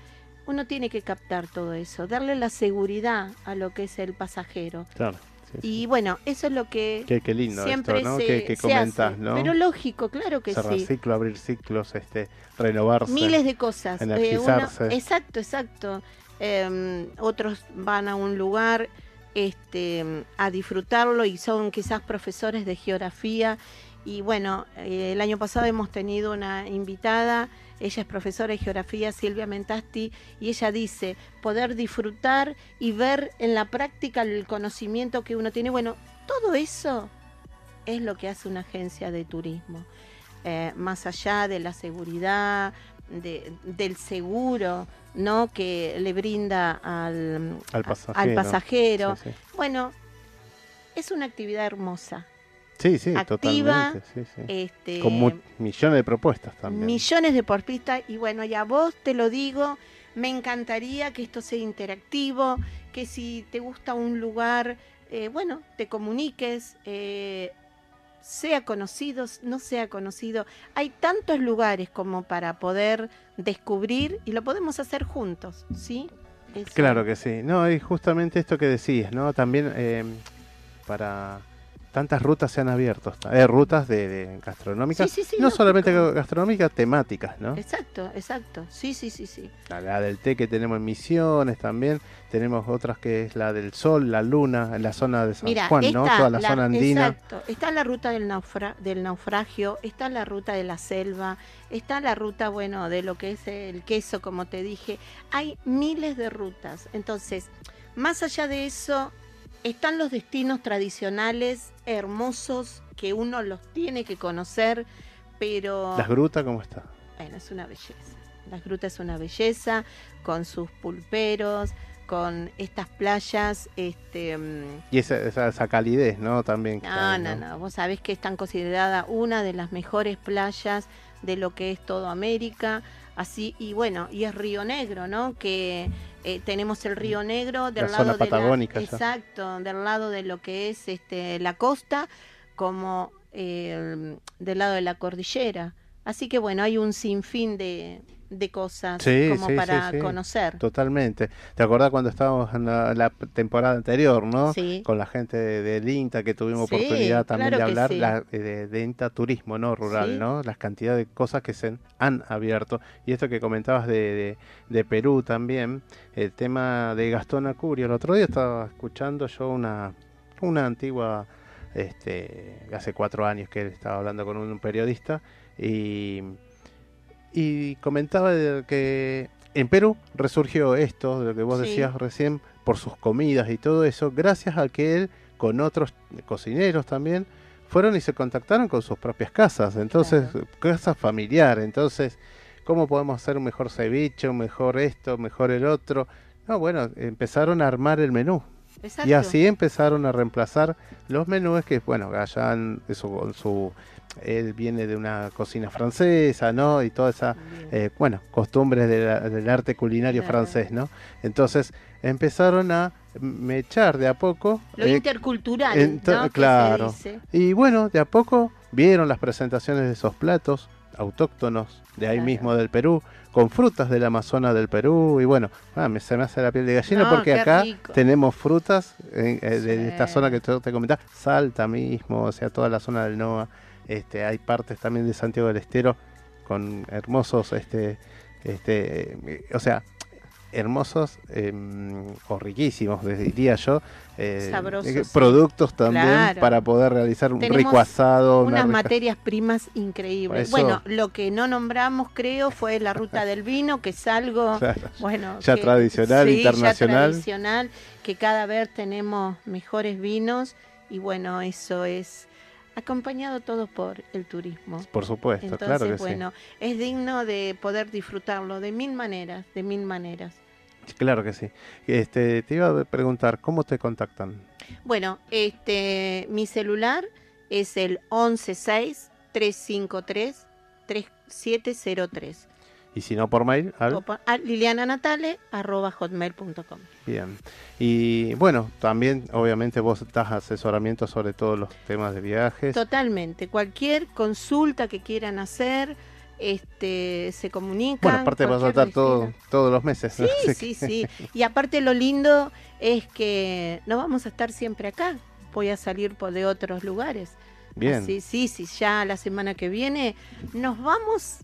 uno tiene que captar todo eso, darle la seguridad a lo que es el pasajero. Claro. Sí, sí. Y bueno, eso es lo que Qué, qué lindo siempre esto, ¿no? se, que, que comentas, hace. ¿no? Pero lógico, claro que Cerrar sí. ciclo, abrir ciclos, este, renovarse. Miles de cosas. Eh, uno- Energizarse. exacto, exacto. Eh, otros van a un lugar este, a disfrutarlo y son quizás profesores de geografía. Y bueno, eh, el año pasado hemos tenido una invitada, ella es profesora de geografía, Silvia Mentasti, y ella dice, poder disfrutar y ver en la práctica el conocimiento que uno tiene. Bueno, todo eso es lo que hace una agencia de turismo. Eh, más allá de la seguridad, de- del seguro, ¿no? Que le brinda al, Al al pasajero. pasajero. Sí, sí. Bueno, es una actividad hermosa. Sí, sí, activa, totalmente. sí, sí. este, Con millones de propuestas también. millones de porpistas y bueno, ya vos te lo digo, me encantaría que esto sea interactivo, que si te gusta un lugar, eh, bueno, te comuniques, eh, sea conocido, no sea conocido. Hay tantos lugares como para poder descubrir y lo podemos hacer juntos, ¿sí? Eso. Claro que sí. No, y justamente esto que decías, ¿no? También eh, para tantas rutas se han abierto, eh, rutas de, de gastronómicas, Sí, sí, sí, no lógico. solamente gastronómicas, temáticas, ¿no? Exacto, exacto. Sí, sí, sí, sí. La, la del té que tenemos en Misiones también, tenemos otras que es la del Sol, la Luna, en la zona de San Mira, Juan, ¿no? Toda la, zona andina. Exacto. Está la ruta del, naufra- del naufragio, está la ruta de la selva, está la ruta, bueno, de lo que es el queso, como te dije. Hay miles de rutas. Entonces, más allá de eso, están los destinos tradicionales hermosos que uno los tiene que conocer, pero... Las grutas, ¿cómo está? Bueno, es una belleza. Las grutas es una belleza, con sus pulperos, con estas playas, este... mm, Y esa, esa, esa calidez, ¿no? También. no, hay, no, no. Vos sabés que están consideradas una de las mejores playas de lo que es todo América. Así, y bueno, y es Río Negro, ¿no? Que eh, tenemos el Río Negro del La lado zona de la, exacto, del lado de lo que es este la costa, como eh, del lado de la cordillera. Así que bueno, hay un sinfín de, de cosas Sí, como sí, para sí, conocer. Totalmente. ¿Te acordás cuando estábamos en la, la temporada anterior, no? Sí. Con la gente de- del INTA que tuvimos oportunidad también claro de hablar la- eh, de, de INTA Turismo, ¿no? Rural. ¿no? Las cantidades de cosas que se han abierto. Y esto que comentabas de, de- de Perú también, el tema de Gastón Acurio. El otro día estaba escuchando yo una, una antigua, este, hace cuatro años que él estaba hablando con un periodista y y comentaba de que en Perú resurgió esto, de lo que vos Sí. decías recién, por sus comidas y todo eso, gracias a que él, con otros cocineros también, fueron y se contactaron con sus propias casas, entonces, casas familiares, entonces, ¿cómo podemos hacer un mejor ceviche, un mejor esto, mejor el otro? No, bueno, empezaron a armar el menú. Y Exacto. así empezaron a reemplazar los menús que, bueno, allá en su, con su él viene de una cocina francesa, ¿no? Y toda esa, eh, bueno, costumbres de la- del arte culinario Claro. francés, ¿no? Entonces empezaron a mechar de a poco. Lo eh, intercultural, claro. Y bueno, de a poco vieron las presentaciones de esos platos autóctonos de ahí mismo del Perú, con frutas del Amazonas del Perú. Y bueno, ah, me, se me hace la piel de gallina No, porque acá rico. tenemos frutas en- eh, de esta zona que te, te comentaba, Salta mismo, o sea, toda la zona del NOA. Este, hay partes también de Santiago del Estero con hermosos, este, este, o sea, hermosos em, o riquísimos, diría yo, eh, Sabrosos, sí. productos también Claro. para poder realizar un Tenemos rico asado. una Unas rica- materias primas increíbles. Eso- Bueno, lo que no nombramos, creo, fue la ruta del vino, que es algo, *laughs* Claro. bueno, Ya que- tradicional, sí, ya internacional. tradicional, que cada vez tenemos mejores vinos y bueno, eso es acompañado todo por el turismo. Por supuesto, Entonces, claro que bueno, es digno de poder disfrutarlo de mil maneras, de mil maneras. sí. Claro que sí. Este, te iba a preguntar, ¿cómo te contactan? Bueno, este, mi celular es el 116-353-3703. Y si no por mail, al... Liliananatale.hotmail.com. Bien. Y bueno, también obviamente vos das asesoramiento sobre todos los temas de viajes. Totalmente. Cualquier consulta que quieran hacer, este, se comunican. Bueno, aparte vas a estar todo, todos los meses. Sí, sí, sí. *laughs* Y aparte lo lindo es que no vamos a estar siempre acá. Voy a salir por de otros lugares. Bien. Así, sí, sí, ya la semana que viene nos vamos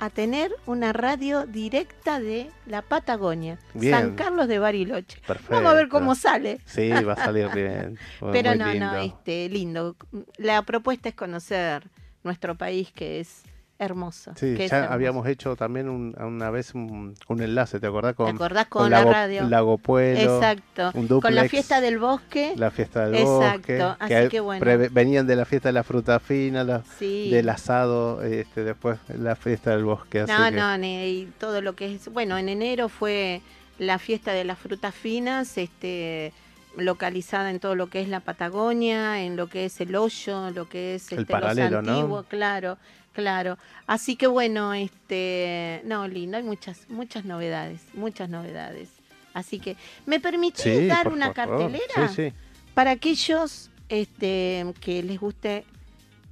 a tener una radio directa de la Patagonia, Bien. San Carlos de Bariloche. Perfecto. Vamos a ver cómo sale. Sí, va a salir bien. *laughs* Pero muy no, lindo. no, este, lindo. La propuesta es conocer nuestro país que es hermoso. Sí, ya hermoso. habíamos hecho también un- una vez un, un enlace, ¿te acordás? Con, acordás con la radio? Lago Pueblo. Exacto. Un Con la fiesta del bosque. La fiesta del Exacto, bosque. así hay- que bueno. venían de la fiesta de la fruta fina, la- Sí. del asado, este, después la fiesta del bosque. así No, que- no, ni- y todo lo que es. Bueno, en enero fue la fiesta de las frutas finas, este localizada en todo lo que es la Patagonia, en lo que es el hoyo, lo que es El este, paralelo, los claro, claro. Así que bueno, este, no, lindo, hay muchas, muchas novedades, muchas novedades. Así que, ¿me permitís Sí, dar una favor. cartelera? Sí, sí. Para aquellos este, que les guste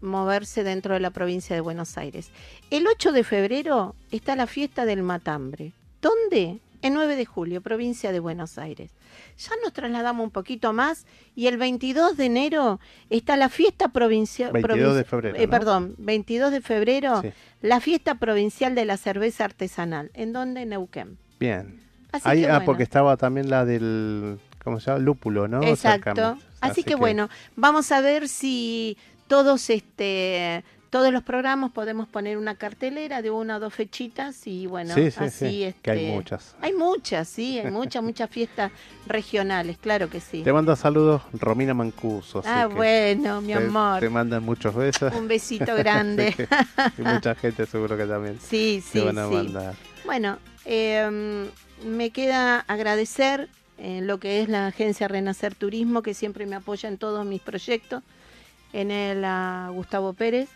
moverse dentro de la provincia de Buenos Aires. El 8 de febrero está la fiesta del matambre. ¿Dónde? En 9 de julio, provincia de Buenos Aires. Ya nos trasladamos un poquito más y el 22 de enero está la fiesta provincial. 22 de febrero, eh, ¿no? Perdón, 22 de febrero, Sí. la fiesta provincial de la cerveza artesanal. ¿En dónde? En Neuquén. Bien. Así Ahí, que ah, bueno. porque estaba también la del, ¿cómo se llama? Lúpulo, ¿no? Exacto. Cercamente. Así, que, bueno, vamos a ver si todos este todos los programas podemos poner una cartelera de una o dos fechitas y bueno, Sí, sí, así sí, este, que hay muchas. Hay muchas, sí, hay muchas, muchas fiestas regionales, claro que sí. Te manda saludos Romina Mancuso. así Ah, que bueno, mi te- amor. Te mandan muchos besos. Un besito grande. *laughs* Y mucha gente seguro que también Sí, *laughs* sí, te van a sí. mandar. Bueno, eh, me queda agradecer eh, lo que es la agencia Renacer Turismo, que siempre me apoya en todos mis proyectos, en el a Gustavo Pérez.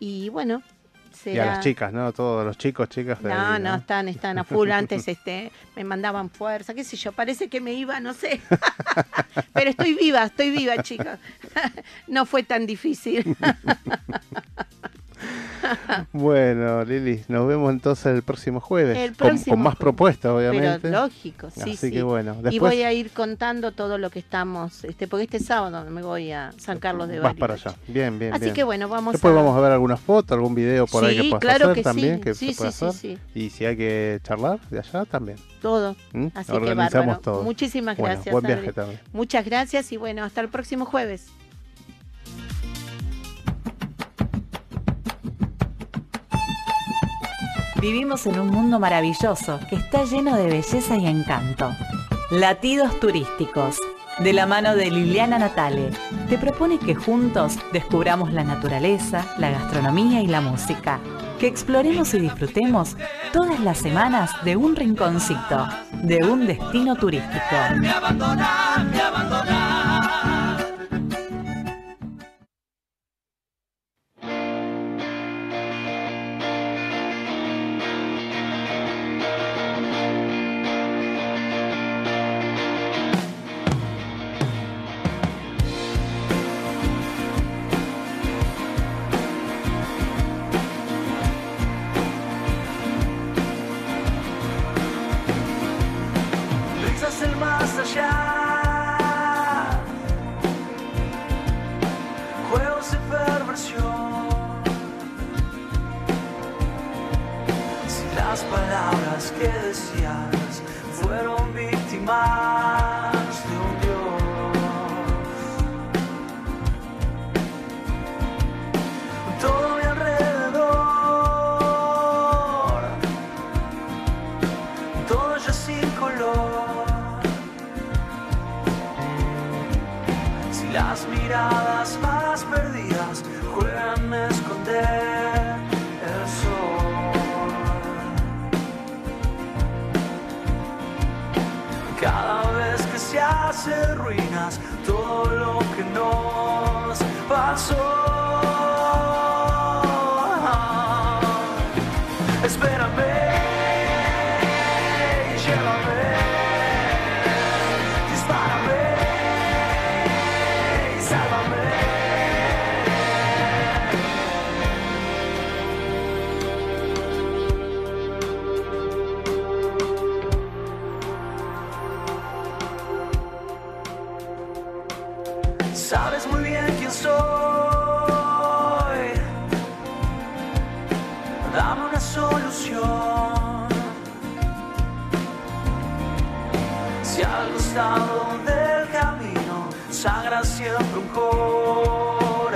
Y bueno, Y a será... las chicas, ¿no? Todos los chicos, chicas. de No, ahí, no, están, están a full. Antes este, me mandaban fuerza, qué sé yo, parece que me iba, no sé. *laughs* Pero estoy viva, estoy viva, chicas. *laughs* No fue tan difícil. *laughs* *laughs* Bueno, Lili, nos vemos entonces el próximo jueves. El próximo con, más propuestas, obviamente. Pero lógico, sí, Así sí. que bueno, Y después voy a ir contando todo lo que estamos, este, porque este sábado me voy a San Carlos de vas Bariloche. para allá. Bien, bien, Así bien. que bueno, vamos Después a... vamos a ver algunas fotos, algún video por ahí Sí, que puedas claro hacer que también, sí. que Sí, se puede hacer. Y si hay que charlar de allá también. Todo. ¿Mm? Así que bárbaro. todo. Muchísimas Bueno, gracias. buen viaje también. Muchas gracias y bueno, hasta el próximo jueves. Vivimos en un mundo maravilloso que está lleno de belleza y encanto. Latidos turísticos, de la mano de Liliana Natale, te propone que juntos descubramos la naturaleza, la gastronomía y la música. Que exploremos y disfrutemos todas las semanas de un rinconcito, de un destino turístico. abandonar, me abandonar. Se hace ruinas todo lo que nos pasó. Siempre un corazón.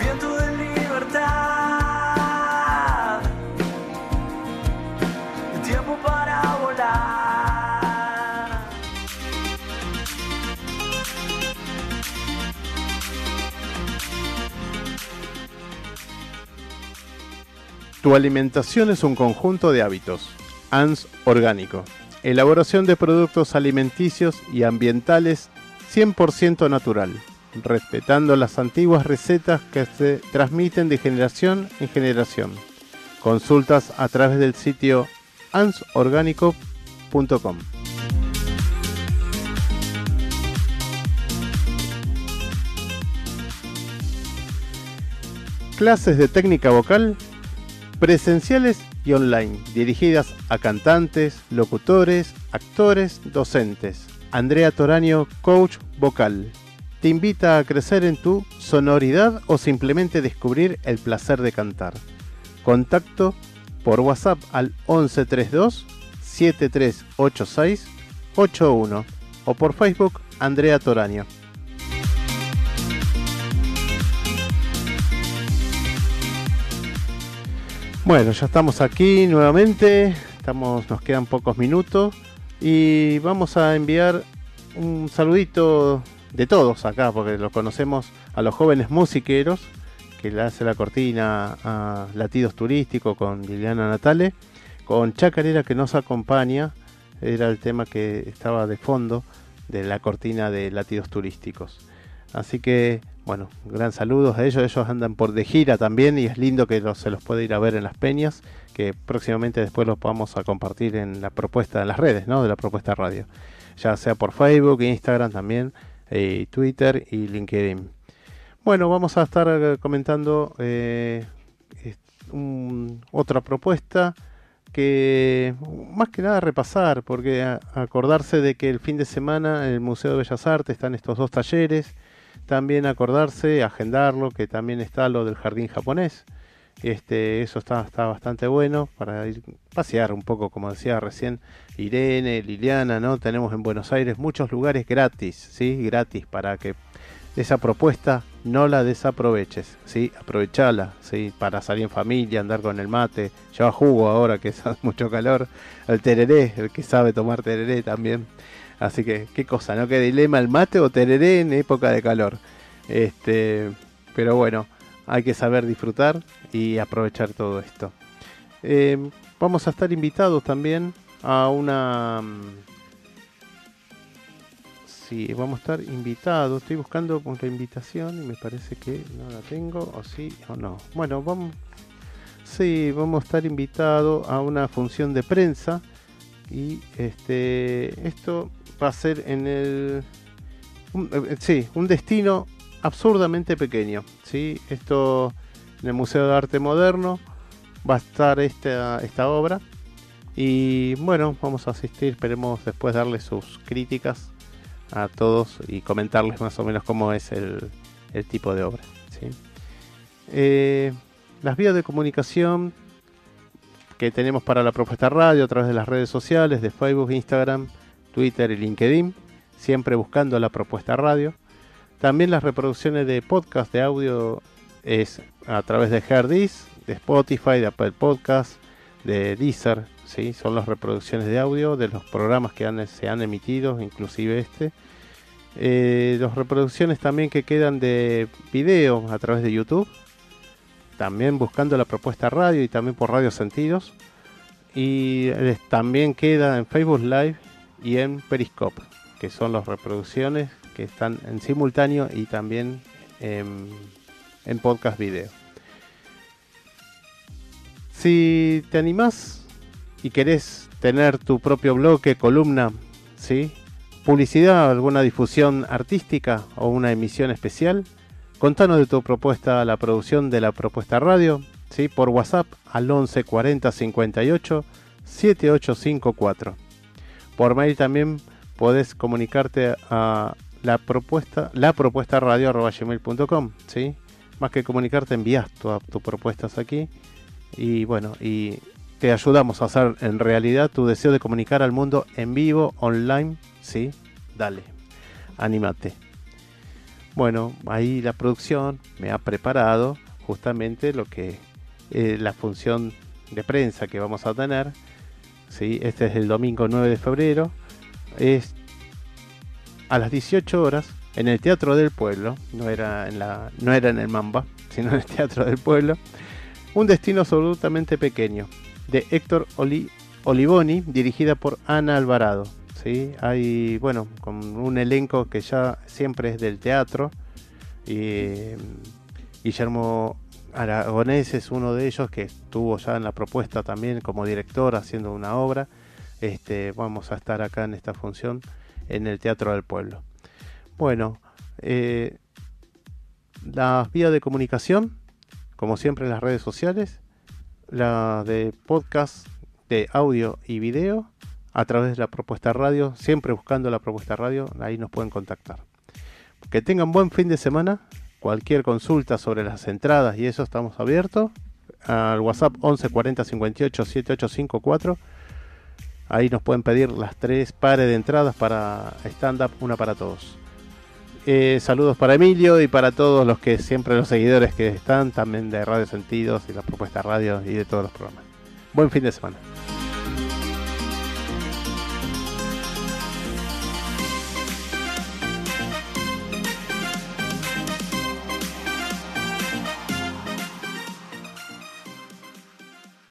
Viento de libertad. Tiempo para volar. Tu alimentación es un conjunto de hábitos. ANS Orgánico. Elaboración de productos alimenticios y ambientales 100% natural, respetando las antiguas recetas que se transmiten de generación en generación. Consultas a través del sitio ansorgánico.com. clases de técnica vocal presenciales online, dirigidas a cantantes, locutores, actores, docentes. Andrea Toraño, coach vocal. Te invita a crecer en tu sonoridad o simplemente descubrir el placer de cantar. Contacto por WhatsApp al 1132 7386 81 o por Facebook Andrea Toraño. Bueno, ya estamos aquí nuevamente, nos quedan pocos minutos y vamos a enviar un saludito de todos acá, porque los conocemos a los jóvenes musiqueros, que le hace la cortina a Latidos Turísticos con Liliana Natale, con Chacarera que nos acompaña, era el tema que estaba de fondo de la cortina de Latidos Turísticos. Así que bueno, gran saludos a ellos. Ellos andan por de gira también y es lindo que se los pueda ir a ver en las peñas, que próximamente después los vamos a compartir en la propuesta de las redes, ¿no? De la propuesta radio. Ya sea por Facebook, Instagram también, Twitter y LinkedIn. Bueno, vamos a estar eh, comentando eh, otra propuesta que más que nada repasar, porque acordarse de que el fin de semana en el Museo de Bellas Artes están estos dos talleres también acordarse, agendarlo, que también está lo del jardín japonés. Este, eso está, está bastante bueno para ir pasear un poco, como decía recién Irene, Liliana, ¿no? Tenemos en Buenos Aires muchos lugares gratis, ¿sí? Gratis para que esa propuesta no la desaproveches, ¿sí? Aprovechala, ¿sí? Para salir en familia, andar con el mate, lleva jugo ahora que *laughs* hace mucho calor, el tereré, el que sabe tomar tereré también. Así que, qué cosa, ¿no? Qué dilema el mate o tereré en época de calor. Este, pero bueno, hay que saber disfrutar y aprovechar todo esto. Em, vamos a estar invitados también a una... Mm, sí, vamos a estar invitados. Estoy buscando la invitación y me parece que no la tengo, o sí o no. Bueno, vamos... Sí, vamos a estar invitados a una función de prensa y este esto va a ser en el... Eh, sí, un destino absurdamente pequeño. ¿sí? Esto en el Museo de Arte Moderno va a estar esta, esta obra. Y bueno, vamos a asistir, esperemos después darle sus críticas a todos y comentarles más o menos cómo es el, tipo de obra. Eh, las vías de comunicación que tenemos para la propuesta radio a través de las redes sociales de Facebook, Instagram, Twitter y LinkedIn, siempre buscando la propuesta radio. También las reproducciones de podcast de audio es a través de Herdis, de Spotify, de Apple Podcast, de Deezer, ¿sí? son las reproducciones de audio de los programas que se han emitido, inclusive este. Eh, las reproducciones también que quedan de video a través de YouTube, también buscando la propuesta radio y también por Radio Sentidos. Y también queda en Facebook Live y en Periscope, que son las reproducciones que están en simultáneo y también en, podcast video. Si te animás y querés tener tu propio bloque, columna, ¿sí? publicidad, alguna difusión artística o una emisión especial, contanos de tu propuesta, la producción de la propuesta radio, ¿sí? por WhatsApp al 11 40 58 7854. Por mail también podés comunicarte a la propuesta, la propuesta radio ¿sí? Más que comunicarte, envías todas tus propuestas aquí y bueno, y te ayudamos a hacer en realidad tu deseo de comunicar al mundo en vivo, online, ¿sí? Dale, anímate. Bueno, ahí la producción me ha preparado justamente lo que es la función de prensa que vamos a tener ¿sí? Este es el domingo 9 de febrero. Es a las 18 horas en el Teatro del Pueblo. No era en, la, no era en el Mamba, *laughs* sino en el Teatro del Pueblo. Un destino absolutamente pequeño. De Héctor Olivoni, dirigida por Ana Alvarado. ¿sí? Hay, bueno, con un elenco que ya siempre es del teatro. Y, Guillermo Aragonés es uno de ellos que estuvo ya en la propuesta también como director haciendo una obra. Este, vamos a estar acá en esta función en el Teatro del Pueblo. Bueno, eh, las vías de comunicación como siempre en las redes sociales, la de podcast de audio y video a través de la propuesta radio, siempre buscando la propuesta radio, ahí nos pueden contactar. Que tengan buen fin de semana, cualquier consulta sobre las entradas y eso estamos abiertos al WhatsApp 11 40 58 7854. Ahí nos pueden pedir las tres pares de entradas para stand-up, una para todos. Eh, saludos para Emilio y para todos los que siempre los seguidores que están, también de Radio Sentidos y la propuesta radio y de todos los programas. Buen fin de semana.